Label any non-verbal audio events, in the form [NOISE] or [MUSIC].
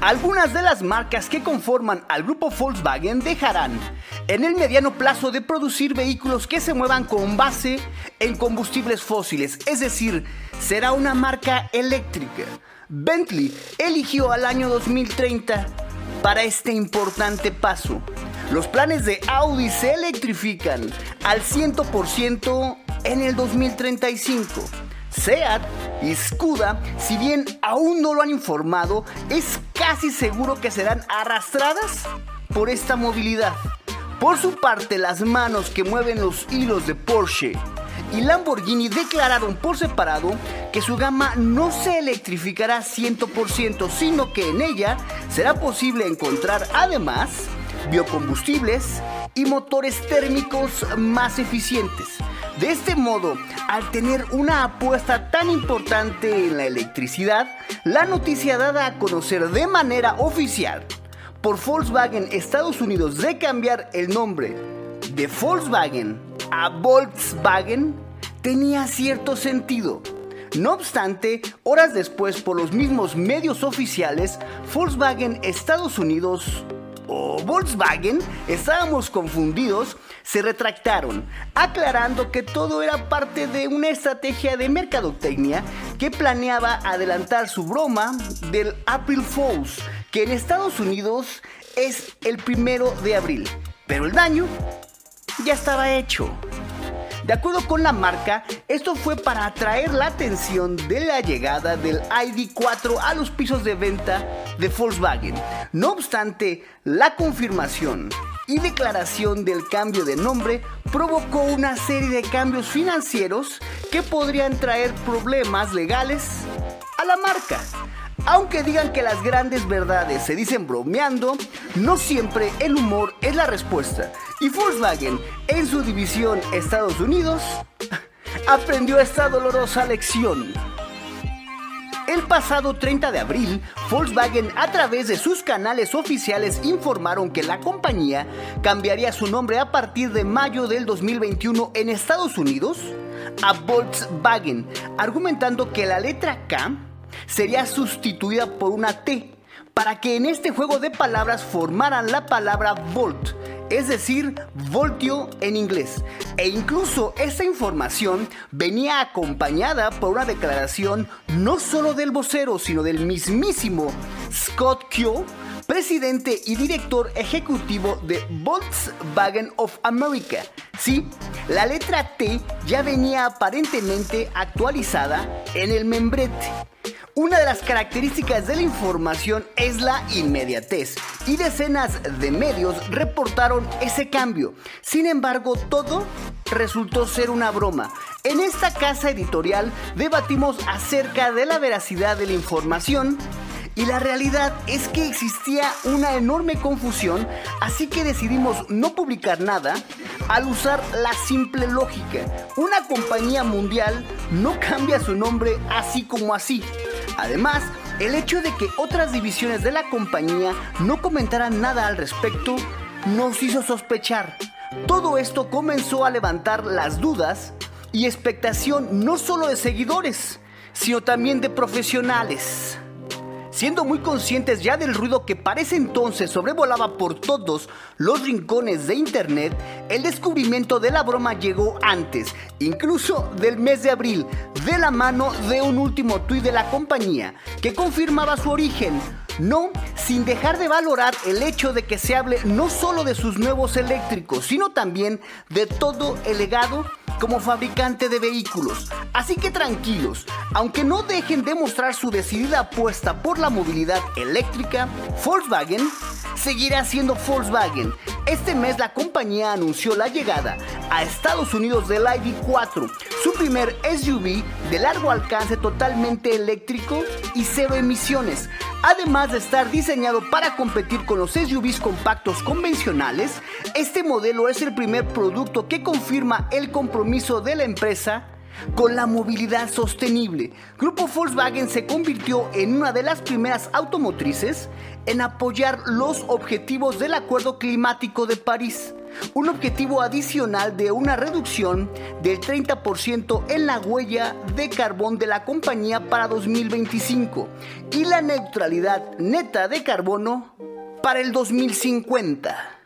Algunas de las marcas que conforman al grupo Volkswagen dejarán en el mediano plazo de producir vehículos que se muevan con base en combustibles fósiles, es decir, será una marca eléctrica. Bentley eligió al año 2030 para este importante paso. Los planes de Audi se electrifican al 100% en el 2035. SEAT y Skoda, si bien aún no lo han informado, es casi seguro que serán arrastradas por esta movilidad. Por su parte, las manos que mueven los hilos de Porsche y Lamborghini declararon por separado que su gama no se electrificará 100%, sino que en ella será posible encontrar además biocombustibles y motores térmicos más eficientes. De este modo, al tener una apuesta tan importante en la electricidad, la noticia dada a conocer de manera oficial por Volkswagen Estados Unidos de cambiar el nombre de Volkswagen a Volkswagen tenía cierto sentido. No obstante, horas después por los mismos medios oficiales, Volkswagen Estados Unidos Volkswagen, estábamos confundidos, se retractaron, aclarando que todo era parte de una estrategia de mercadotecnia que planeaba adelantar su broma del April Fools, que en Estados Unidos es el primero de abril. Pero el daño ya estaba hecho. De acuerdo con la marca, esto fue para atraer la atención de la llegada del ID4 a los pisos de venta de Volkswagen. No obstante, la confirmación y declaración del cambio de nombre provocó una serie de cambios financieros que podrían traer problemas legales a la marca. Aunque digan que las grandes verdades se dicen bromeando, no siempre el humor es la respuesta. Y Volkswagen, en su división Estados Unidos, [LAUGHS] aprendió esta dolorosa lección. El pasado 30 de abril, Volkswagen a través de sus canales oficiales informaron que la compañía cambiaría su nombre a partir de mayo del 2021 en Estados Unidos a Volkswagen, argumentando que la letra K sería sustituida por una T para que en este juego de palabras formaran la palabra volt, es decir, voltio en inglés. E incluso esta información venía acompañada por una declaración no solo del vocero, sino del mismísimo Scott Kyo, presidente y director ejecutivo de Volkswagen of America. Sí, la letra T ya venía aparentemente actualizada en el membrete. Una de las características de la información es la inmediatez y decenas de medios reportaron ese cambio. Sin embargo, todo resultó ser una broma. En esta casa editorial debatimos acerca de la veracidad de la información y la realidad es que existía una enorme confusión, así que decidimos no publicar nada al usar la simple lógica. Una compañía mundial no cambia su nombre así como así. Además, el hecho de que otras divisiones de la compañía no comentaran nada al respecto nos hizo sospechar. Todo esto comenzó a levantar las dudas y expectación no solo de seguidores, sino también de profesionales. Siendo muy conscientes ya del ruido que parece entonces sobrevolaba por todos los rincones de internet, el descubrimiento de la broma llegó antes, incluso del mes de abril, de la mano de un último tuit de la compañía que confirmaba su origen. No sin dejar de valorar el hecho de que se hable no solo de sus nuevos eléctricos, sino también de todo el legado como fabricante de vehículos. Así que tranquilos, aunque no dejen de mostrar su decidida apuesta por la movilidad eléctrica, Volkswagen seguirá siendo Volkswagen. Este mes la compañía anunció la llegada a Estados Unidos del ID4, su primer SUV de largo alcance totalmente eléctrico y cero emisiones. Además de estar diseñado para competir con los SUVs compactos convencionales, este modelo es el primer producto que confirma el compromiso de la empresa con la movilidad sostenible. Grupo Volkswagen se convirtió en una de las primeras automotrices en apoyar los objetivos del Acuerdo Climático de París, un objetivo adicional de una reducción del 30% en la huella de carbón de la compañía para 2025 y la neutralidad neta de carbono para el 2050.